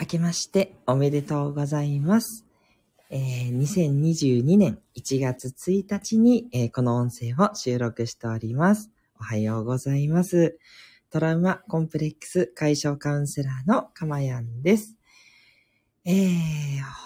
明けましておめでとうございます。えー2022年1月1日に、えーこの音声を収録しております。おはようございます。トラウマコンプレックス解消カウンセラーのかまやんです。えー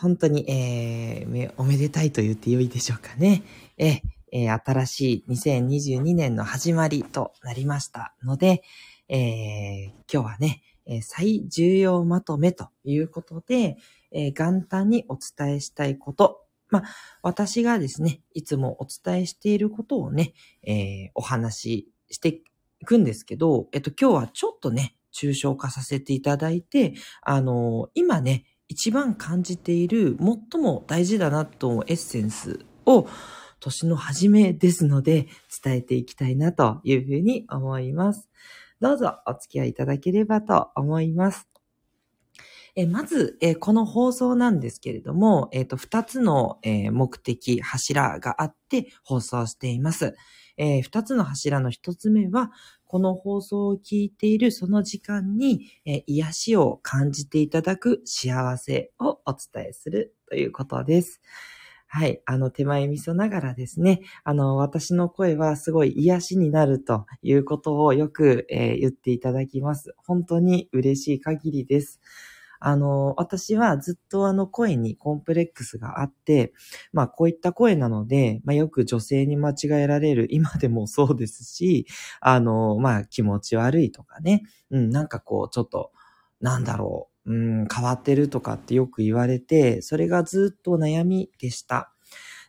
本当に、えーおめでたいと言ってよいでしょうかね。えーえー新しい2022年の始まりとなりましたので、えー今日はね、えー最重要まとめということで、えー元旦にお伝えしたいこと、まあ、私がですね、いつもお伝えしていることをね、えーお話ししていくんですけど、えっと、今日はちょっとね、抽象化させていただいて、あの今ね、一番感じている、最も大事だなと思うエッセンスを、年の初めですので、伝えていきたいなというふうに思います。どうぞお付き合いいただければと思います。えまず、えこの放送なんですけれども、えっ、と、二つの、え目的、柱があって放送しています。えー二つの柱の一つ目は、この放送を聞いているその時間に、え癒しを感じていただく幸せをお伝えするということです。はい。あの、手前味噌ながらですね、あの、私の声はすごい癒しになるということをよく、えー言っていただきます。本当に嬉しい限りです。あの、私はずっとあの声にコンプレックスがあって、まあこういった声なので、まあよく女性に間違えられる今でもそうですし、あの、まあ気持ち悪いとかね、うん、なんかこうちょっと、なんだろう、うん、変わってるとかってよく言われて、それがずっと悩みでした。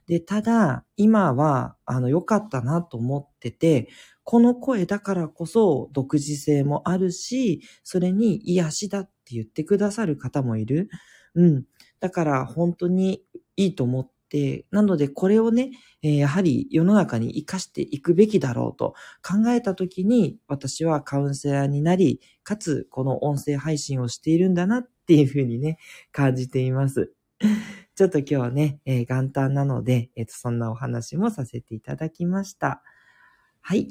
で、ただ、今は、あの、良かったなと思ってて、この声だからこそ独自性もあるし、それに癒しだって言ってくださる方もいる。うん。だから本当にいいと思って、なのでこれをね、えーやはり世の中に活かしていくべきだろうと考えたときに、私はカウンセラーになり、かつこの音声配信をしているんだなっていうふうにね、感じています。ちょっと今日はね、えー元旦なので、えっ、と、そんなお話もさせていただきました。はい。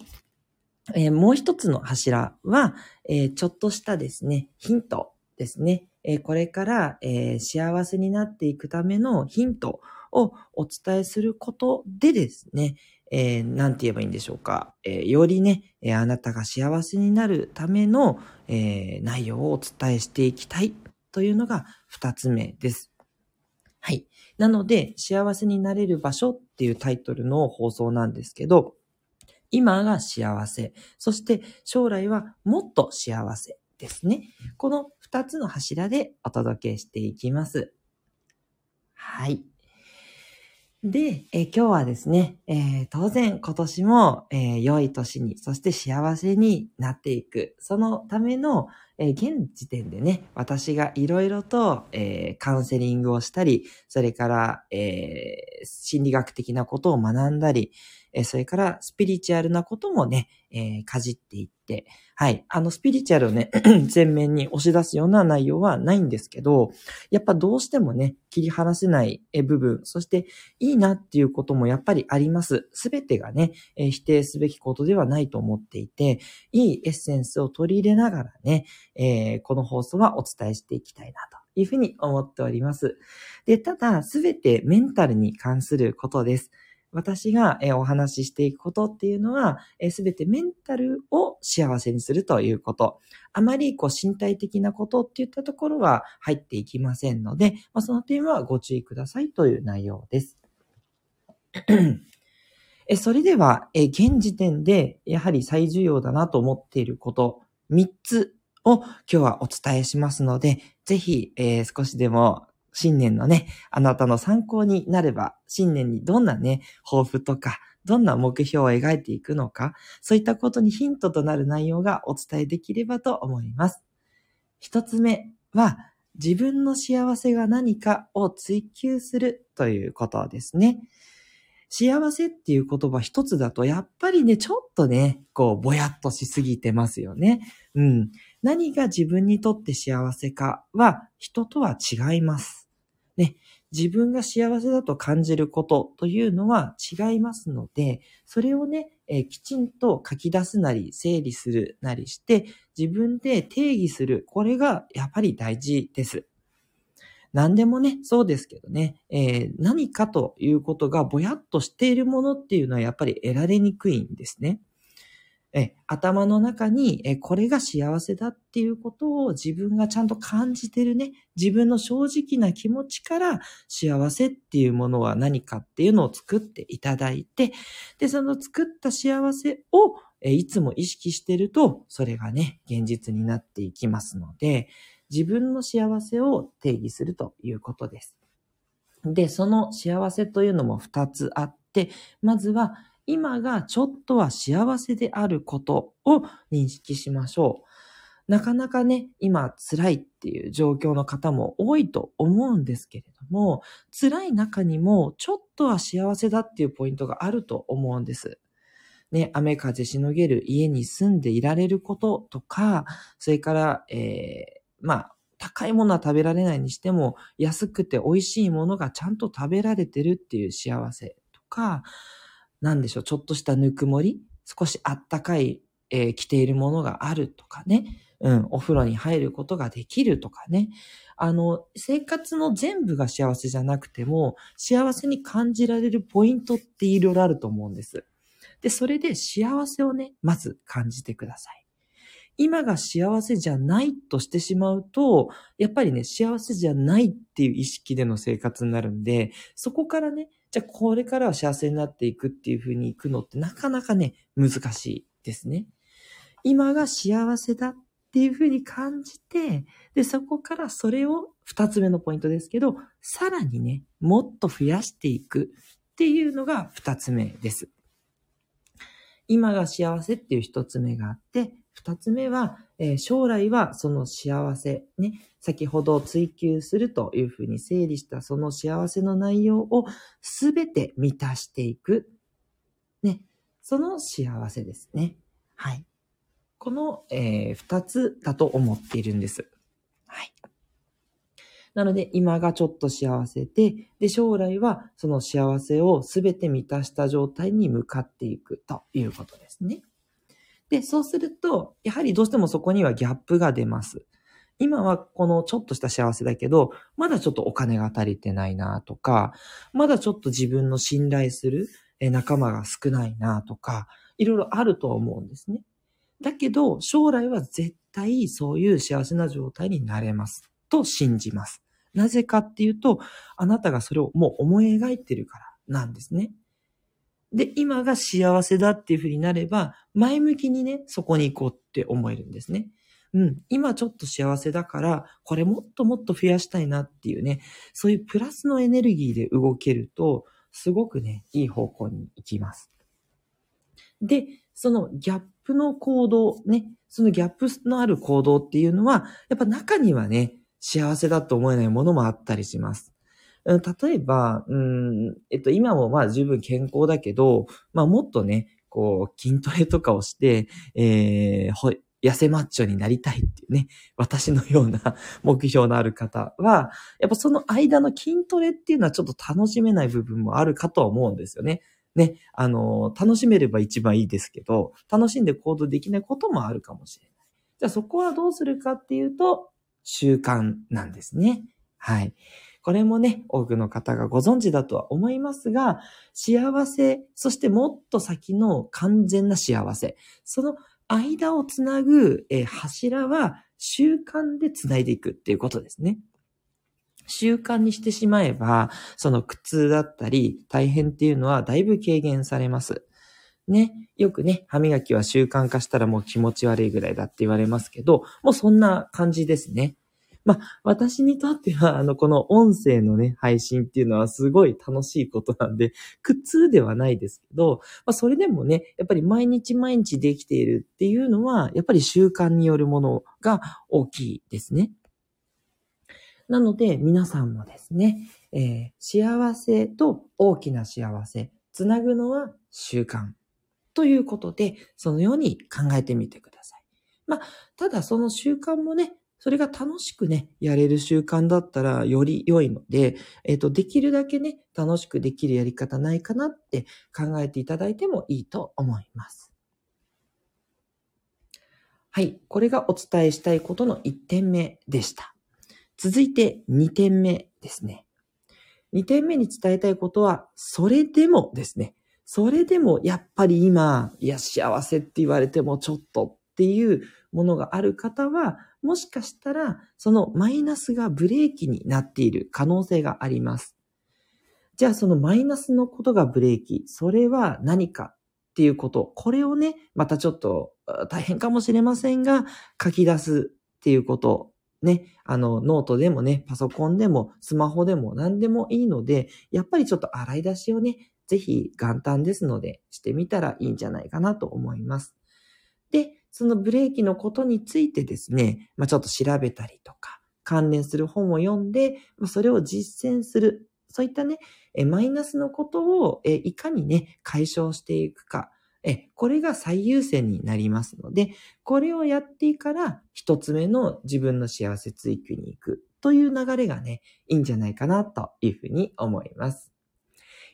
えーもう一つの柱は、えちょっとしたですね、ヒントですね。えこれから、え幸せになっていくためのヒントをお伝えすることでですね、えーなんて言えばいいんでしょうか。えーよりね、えーあなたが幸せになるための、えー内容をお伝えしていきたいというのが二つ目です。はい。なので、幸せになれる場所っていうタイトルの放送なんですけど、今が幸せ、そして将来はもっと幸せですね。この二つの柱でお届けしていきます。はい。で、え今日はですね、えー当然今年も、えー良い年に、そして幸せになっていく。そのための、えー現時点でね、私がいろいろと、えカウンセリングをしたり、それから、え心理学的なことを学んだり、えそれからスピリチュアルなこともね、えかじっていって、はい。あの、スピリチュアルをね、全面に押し出すような内容はないんですけど、やっぱどうしてもね、切り離せない部分、そしていいなっていうこともやっぱりあります。すべてがね、え否定すべきことではないと思っていて、いいエッセンスを取り入れながらね、えーこの放送はお伝えしていきたいなというふうに思っております。で、ただ、すべてメンタルに関することです。私がえお話ししていくことっていうのは、すべてメンタルを幸せにするということ。あまりこう身体的なことっていったところは入っていきませんので、ま、その点はご注意くださいという内容です。えそれでは、え現時点でやはり最重要だなと思っていること、3つを今日はお伝えしますので、ぜひ、えー少しでも新年のね、あなたの参考になれば、新年にどんなね、抱負とか、どんな目標を描いていくのか、そういったことにヒントとなる内容がお伝えできればと思います。一つ目は、自分の幸せが何かを追求するということですね。幸せっていう言葉一つだと、やっぱりね、ちょっとね、こう、ぼやっとしすぎてますよね。うん。何が自分にとって幸せかは、人とは違います。自分が幸せだと感じることというのは違いますので、それをね、えきちんと書き出すなり、整理するなりして、自分で定義する。これがやっぱり大事です。何でもね、そうですけどね、えー、何かということがぼやっとしているものっていうのはやっぱり得られにくいんですね。え、頭の中に、え、これが幸せだっていうことを自分がちゃんと感じてるね、自分の正直な気持ちから幸せっていうものは何かっていうのを作っていただいて、で、その作った幸せを、え、いつも意識してると、それがね、現実になっていきますので、自分の幸せを定義するということです。で、その幸せというのも2つあって、まずは今がちょっとは幸せであることを認識しましょう。なかなかね、今辛いっていう状況の方も多いと思うんですけれども、辛い中にもちょっとは幸せだっていうポイントがあると思うんです。ね、雨風しのげる家に住んでいられることとか、それから、えー、まあ、高いものは食べられないにしても、安くて美味しいものがちゃんと食べられてるっていう幸せとか、なんでしょう、ちょっとしたぬくもり、少しあったかい、えー、着ているものがあるとかね、うん、お風呂に入ることができるとかね。あの、生活の全部が幸せじゃなくても、幸せに感じられるポイントっていろいろあると思うんです。で、それで幸せをね、まず感じてください。今が幸せじゃないとしてしまうと、やっぱりね、幸せじゃないっていう意識での生活になるんで、そこからね、じゃあこれからは幸せになっていくっていう風に行くのってなかなかね、難しいですね。今が幸せだっていう風に感じて、で、そこからそれを二つ目のポイントですけど、さらにね、もっと増やしていくっていうのが二つ目です。今が幸せっていう一つ目があって、二つ目は、えー、将来はその幸せ、ね、先ほど追求するというふうに整理したその幸せの内容をすべて満たしていく。ね、その幸せですね。はい。この、えー、二つだと思っているんです。はい。なので、今がちょっと幸せで、で、将来はその幸せをすべて満たした状態に向かっていくということですね。で、そうすると、やはりどうしてもそこにはギャップが出ます。今はこのちょっとした幸せだけど、まだちょっとお金が足りてないなとか、まだちょっと自分の信頼する仲間が少ないなとか、いろいろあると思うんですね。だけど、将来は絶対そういう幸せな状態になれます。と信じます。なぜかっていうと、あなたがそれをもう思い描いてるからなんですね。で、今が幸せだっていうふうになれば、前向きにね、そこに行こうって思えるんですね。うん、今ちょっと幸せだから、これもっともっと増やしたいなっていうね、そういうプラスのエネルギーで動けると、すごくね、いい方向に行きます。で、そのギャップの行動、ね、そのギャップのある行動っていうのは、やっぱ中にはね、幸せだと思えないものもあったりします。例えば、うん、えっと、今もまあ十分健康だけど、まあもっとね、こう、筋トレとかをして、えー、痩せマッチョになりたいっていうね、私のような 目標のある方は、やっぱその間の筋トレっていうのはちょっと楽しめない部分もあるかとは思うんですよね。ね、あの、楽しめれば一番いいですけど、楽しんで行動できないこともあるかもしれない。じゃあそこはどうするかっていうと、習慣なんですね。はい。これもね、多くの方がご存知だとは思いますが、幸せ、そしてもっと先の完全な幸せ、その間をつなぐ、え柱は習慣でつないでいくっていうことですね。習慣にしてしまえば、その苦痛だったり大変っていうのはだいぶ軽減されます。ね。よくね、歯磨きは習慣化したらもう気持ち悪いぐらいだって言われますけど、もうそんな感じですね。まあ、私にとっては、あの、この音声のね、配信っていうのはすごい楽しいことなんで、苦痛ではないですけど、まあ、それでもね、やっぱり毎日毎日できているっていうのは、やっぱり習慣によるものが大きいですね。なので、皆さんもですね、えー、幸せと大きな幸せ、つなぐのは習慣ということで、そのように考えてみてください。まあ、ただその習慣もね、それが楽しくね、やれる習慣だったらより良いので、えっ、ー、と、できるだけね、楽しくできるやり方ないかなって考えていただいてもいいと思います。はい。これがお伝えしたいことの1点目でした。続いて2点目ですね。2点目に伝えたいことは、それでもですね。それでもやっぱり今、いや、幸せって言われてもちょっとっていうものがある方は、もしかしたら、そのマイナスがブレーキになっている可能性があります。じゃあそのマイナスのことがブレーキ、それは何かっていうこと、これをね、またちょっと大変かもしれませんが、書き出すっていうこと、ね、あの、ノートでもね、パソコンでも、スマホでも何でもいいので、やっぱりちょっと洗い出しをね、ぜひ元旦ですので、してみたらいいんじゃないかなと思います。そのブレーキのことについてですね、まあ、ちょっと調べたりとか、関連する本を読んで、まあ、それを実践する。そういったね、えマイナスのことをえいかにね、解消していくか。え、これが最優先になりますので、これをやってから、一つ目の自分の幸せ追求に行くという流れがね、いいんじゃないかなというふうに思います。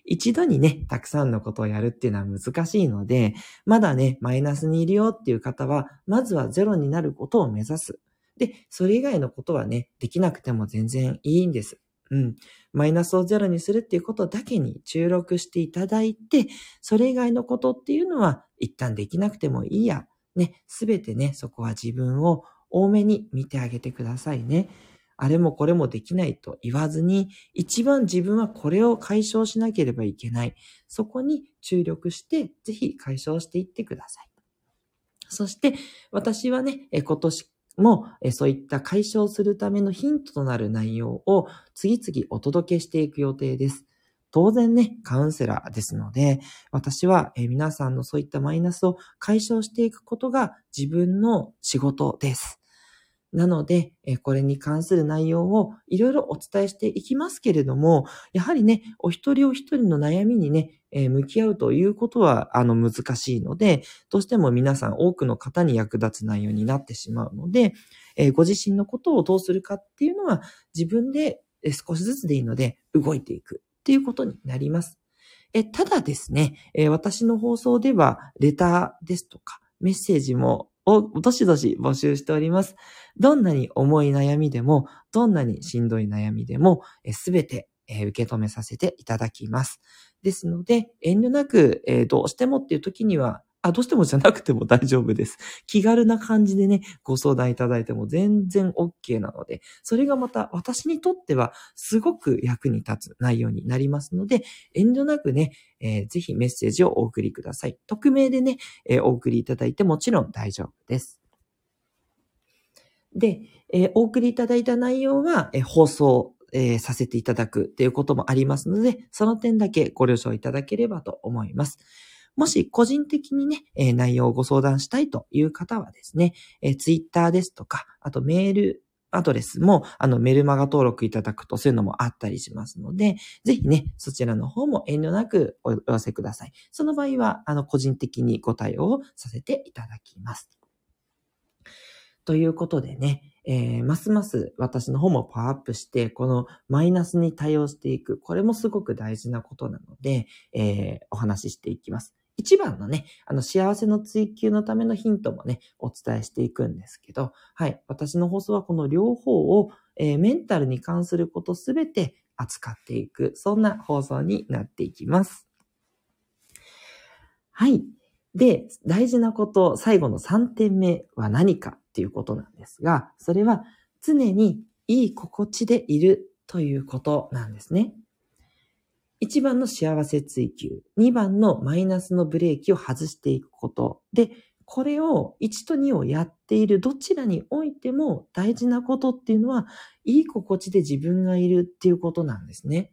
一度にね、たくさんのことをやるっていうのは難しいので、まだね、マイナスにいるよっていう方は、まずはゼロになることを目指す。で、それ以外のことはね、できなくても全然いいんです。うん。マイナスをゼロにするっていうことだけに注力していただいて、それ以外のことっていうのは一旦できなくてもいいや。ね、すべてね、そこは自分を多めに見てあげてくださいね。あれもこれもできないと言わずに、一番自分はこれを解消しなければいけない。そこに注力して、ぜひ解消していってください。そして、私はね、今年もそういった解消するためのヒントとなる内容を次々お届けしていく予定です。当然ね、カウンセラーですので、私は皆さんのそういったマイナスを解消していくことが自分の仕事です。なので、これに関する内容をいろいろお伝えしていきますけれども、やはりね、お一人お一人の悩みにね、向き合うということは、あの、難しいので、どうしても皆さん多くの方に役立つ内容になってしまうので、ご自身のことをどうするかっていうのは、自分で少しずつでいいので、動いていくっていうことになります。ただですね、私の放送では、レターですとか、メッセージもをどしどし募集しております。どんなに重い悩みでも、どんなにしんどい悩みでも、すべてえ受け止めさせていただきます。ですので、遠慮なく、えーどうしてもっていう時には、あ、どうしてもじゃなくても大丈夫です。気軽な感じでね、ご相談いただいても全然 OK なので、それがまた私にとってはすごく役に立つ内容になりますので、遠慮なくね、えー、ぜひメッセージをお送りください。匿名でね、えー、お送りいただいてもちろん大丈夫です。で、えー、お送りいただいた内容は、え放送、えさせていただくっていうこともありますので、その点だけご了承いただければと思います。もし個人的にね、えー、内容をご相談したいという方はですね、えー、ツイッターですとか、あとメールアドレスも、あの、メルマガ登録いただくとそういうのもあったりしますので、ぜひね、そちらの方も遠慮なくお寄せください。その場合は、あの、個人的にご対応させていただきます。ということでね、えー、ますます私の方もパワーアップして、このマイナスに対応していく。これもすごく大事なことなので、えー、お話ししていきます。一番のね、あの幸せの追求のためのヒントもね、お伝えしていくんですけど、はい。私の放送はこの両方を、えー、メンタルに関することすべて扱っていく、そんな放送になっていきます。はい。で、大事なこと、最後の3点目は何かっていうことなんですが、それは常にいい心地でいるということなんですね。1番の幸せ追求、2番のマイナスのブレーキを外していくこと。で、これを1と2をやっているどちらにおいても大事なことっていうのは、いい心地で自分がいるっていうことなんですね。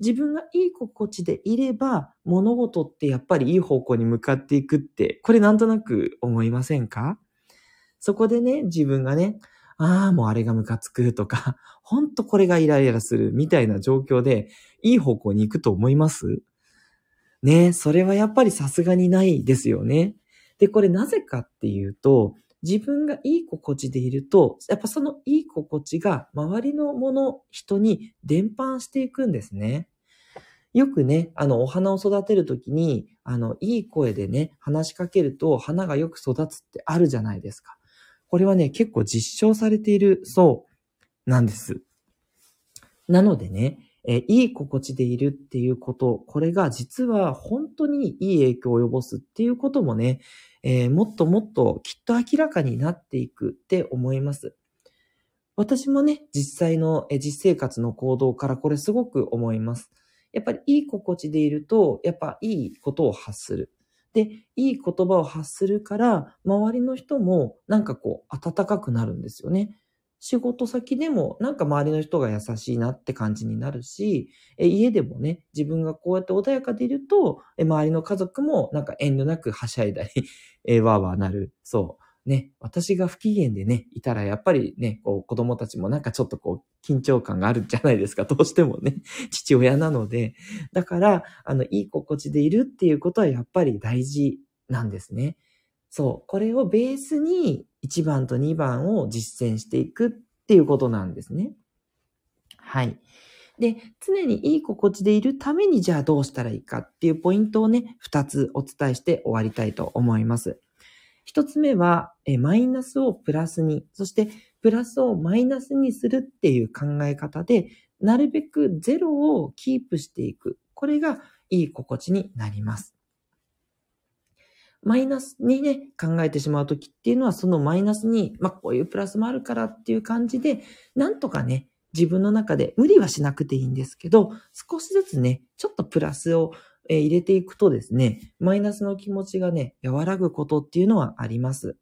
自分がいい心地でいれば、物事ってやっぱりいい方向に向かっていくって、これなんとなく思いませんか？そこでね、自分がね、ああ、もうあれがムカつくとか、ほんとこれがイライラするみたいな状況で、いい方向に行くと思います？ねそれはやっぱりさすがにないですよね。で、これなぜかっていうと、自分がいい心地でいると、やっぱそのいい心地が周りのもの、人に伝播していくんですね。よくね、あの、お花を育てるときに、あの、いい声でね、話しかけると花がよく育つってあるじゃないですか。これはね、結構実証されているそうなんです。なのでね、えいい心地でいるっていうこと、これが実は本当にいい影響を及ぼすっていうこともね、えーもっともっときっと明らかになっていくって思います。私もね、実際のえ実生活の行動からこれすごく思います。やっぱりいい心地でいると、やっぱいいことを発する。で、いい言葉を発するから、周りの人もなんかこう、温かくなるんですよね。仕事先でもなんか周りの人が優しいなって感じになるし、え家でもね、自分がこうやって穏やかでいると、え周りの家族もなんか遠慮なくはしゃいだり、えわーわーなる。そう。ね、私が不機嫌でね、いたらやっぱりね、こう子供たちもなんかちょっとこう緊張感があるじゃないですか。どうしてもね、父親なので。だから、あの、いい心地でいるっていうことはやっぱり大事なんですね。そう。これをベースに1番と2番を実践していくっていうことなんですね。はい。で、常にいい心地でいるためにじゃあどうしたらいいかっていうポイントをね、2つお伝えして終わりたいと思います。1つ目は、えマイナスをプラスに、そしてプラスをマイナスにするっていう考え方で、なるべくゼロをキープしていく。これがいい心地になります。マイナスにね、考えてしまうときっていうのは、そのマイナスに、まあ、こういうプラスもあるからっていう感じで、なんとかね、自分の中で無理はしなくていいんですけど、少しずつね、ちょっとプラスを入れていくとですね、マイナスの気持ちがね、和らぐことっていうのはあります。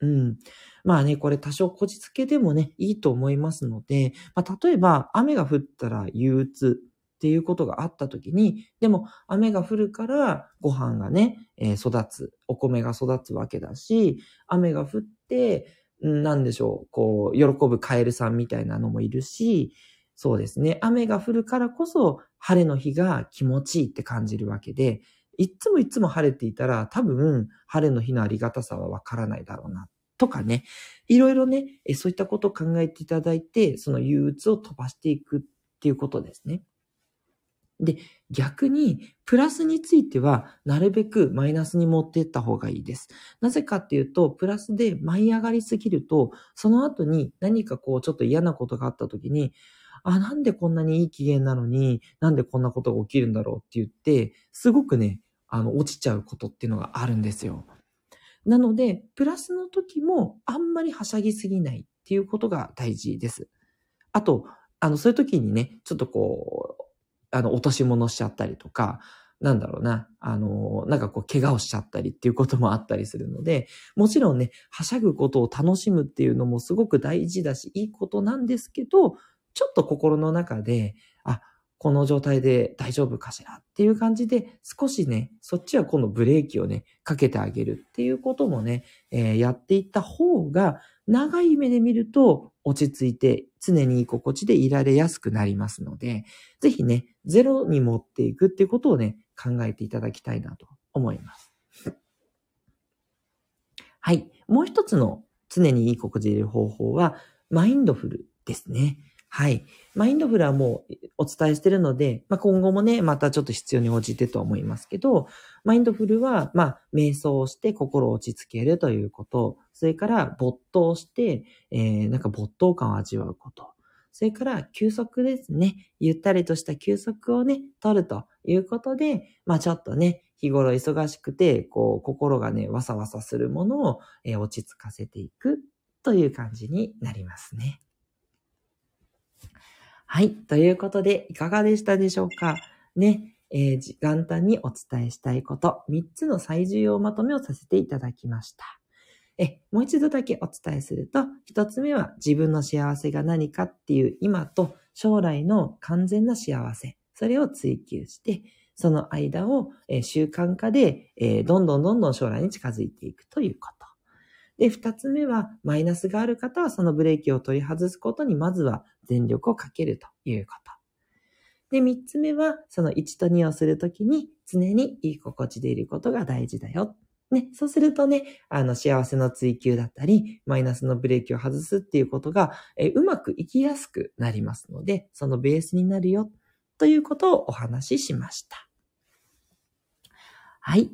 うん。まあね、これ多少こじつけでもね、いいと思いますので、まあ、例えば雨が降ったら憂鬱っていうことがあった時に、でも雨が降るからご飯がね、えー育つ、お米が育つわけだし、雨が降って、うんなんでしょう、こう、喜ぶカエルさんみたいなのもいるし、そうですね。雨が降るからこそ、晴れの日が気持ちいいって感じるわけで、いっつもいっつも晴れていたら、多分、晴れの日のありがたさはわからないだろうな。とかね。いろいろね、えそういったことを考えていただいて、その憂鬱を飛ばしていくっていうことですね。で、逆に、プラスについては、なるべくマイナスに持っていった方がいいです。なぜかっていうと、プラスで舞い上がりすぎると、その後に何かこう、ちょっと嫌なことがあった時に、あ、なんでこんなにいい機嫌なのに、なんでこんなことが起きるんだろうって言って、すごくね、あの、落ちちゃうことっていうのがあるんですよ。なので、プラスの時もあんまりはしゃぎすぎないっていうことが大事です。あと、あの、そういう時にね、ちょっとこう、あの、落とし物しちゃったりとか、なんだろうな、あの、なんかこう、怪我をしちゃったりっていうこともあったりするので、もちろんね、はしゃぐことを楽しむっていうのもすごく大事だし、いいことなんですけど、ちょっと心の中で、あ、この状態で大丈夫かしらっていう感じで、少しね、そっちは今度ブレーキをね、かけてあげるっていうこともね、えーやっていった方が、長い目で見ると落ち着いて、常に居心地でいられやすくなりますので、ぜひね、ゼロに持っていくってことをね、考えていただきたいなと思います。はい。もう一つの常にいい心地でいる方法は、マインドフルですね。はい。マインドフルはもうお伝えしてるので、まあ、今後もね、またちょっと必要に応じてと思いますけど、マインドフルは、まあ、瞑想をして心を落ち着けるということ、それから没頭して、えー、なんか没頭感を味わうこと、それから休息ですね。ゆったりとした休息をね、取るということで、まあちょっとね、日頃忙しくて、こう、心がね、わさわさするものを、えー落ち着かせていくという感じになりますね。はい。ということで、いかがでしたでしょうか？ね。えー元旦にお伝えしたいこと、3つの最重要まとめをさせていただきました。え、もう一度だけお伝えすると、一つ目は自分の幸せが何かっていう今と将来の完全な幸せ、それを追求して、その間を、え習慣化で、えどんどんどんどん将来に近づいていくということ。で、二つ目は、マイナスがある方はそのブレーキを取り外すことにまずは全力をかけるということ。で、三つ目は、その1と2をするときに常にいい心地でいることが大事だよ。ね、そうするとね、あの、幸せの追求だったり、マイナスのブレーキを外すっていうことが、えうまくいきやすくなりますので、そのベースになるよ、ということをお話ししました。はい。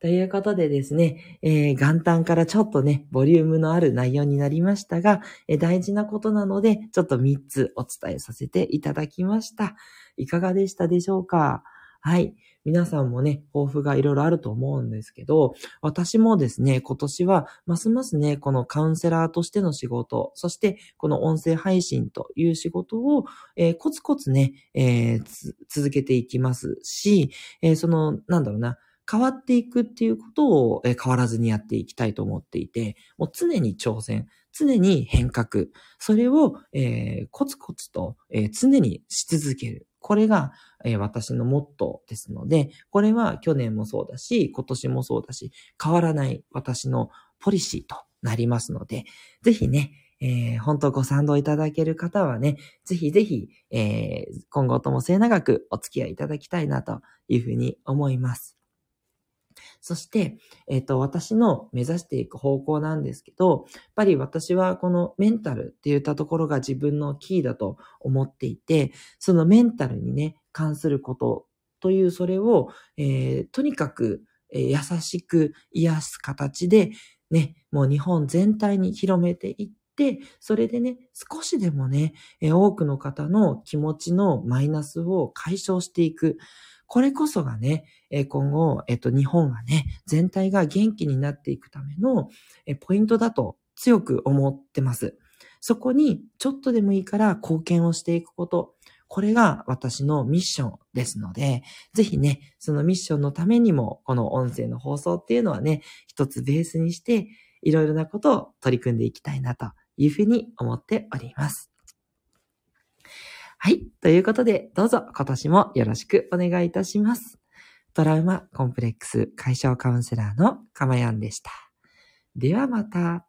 ということでですね、えー、元旦からちょっとね、ボリュームのある内容になりましたが、えー、大事なことなので、ちょっと3つお伝えさせていただきました。いかがでしたでしょうか？はい。皆さんもね、抱負がいろいろあると思うんですけど、私もですね、今年はますますね、このカウンセラーとしての仕事、そしてこの音声配信という仕事を、えー、コツコツね、えー、続けていきますし、えー、その、なんだろうな、変わっていくっていうことを、え変わらずにやっていきたいと思っていて、もう常に挑戦、常に変革、それを、えー、コツコツと、えー、常にし続ける。これが、えー、私のモットーですので、これは去年もそうだし、今年もそうだし、変わらない私のポリシーとなりますので、ぜひね、えー、本当ご賛同いただける方はね、ぜひぜひ、えー、今後とも末永くお付き合いいただきたいなというふうに思います。そして、えっ、ー、と、私の目指していく方向なんですけど、やっぱり私はこのメンタルって言ったところが自分のキーだと思っていて、そのメンタルにね、関することというそれを、えー、とにかく、えー、優しく癒す形で、ね、もう日本全体に広めていって、それでね、少しでもね、えー、多くの方の気持ちのマイナスを解消していく。これこそがね、今後、えっと、日本がね、全体が元気になっていくためのポイントだと強く思ってます。そこにちょっとでもいいから貢献をしていくこと。これが私のミッションですので、ぜひね、そのミッションのためにも、この音声の放送っていうのはね、一つベースにして、いろいろなことを取り組んでいきたいなというふうに思っております。はい。ということで、どうぞ今年もよろしくお願いいたします。トラウマコンプレックス解消カウンセラーのかまやんでした。ではまた。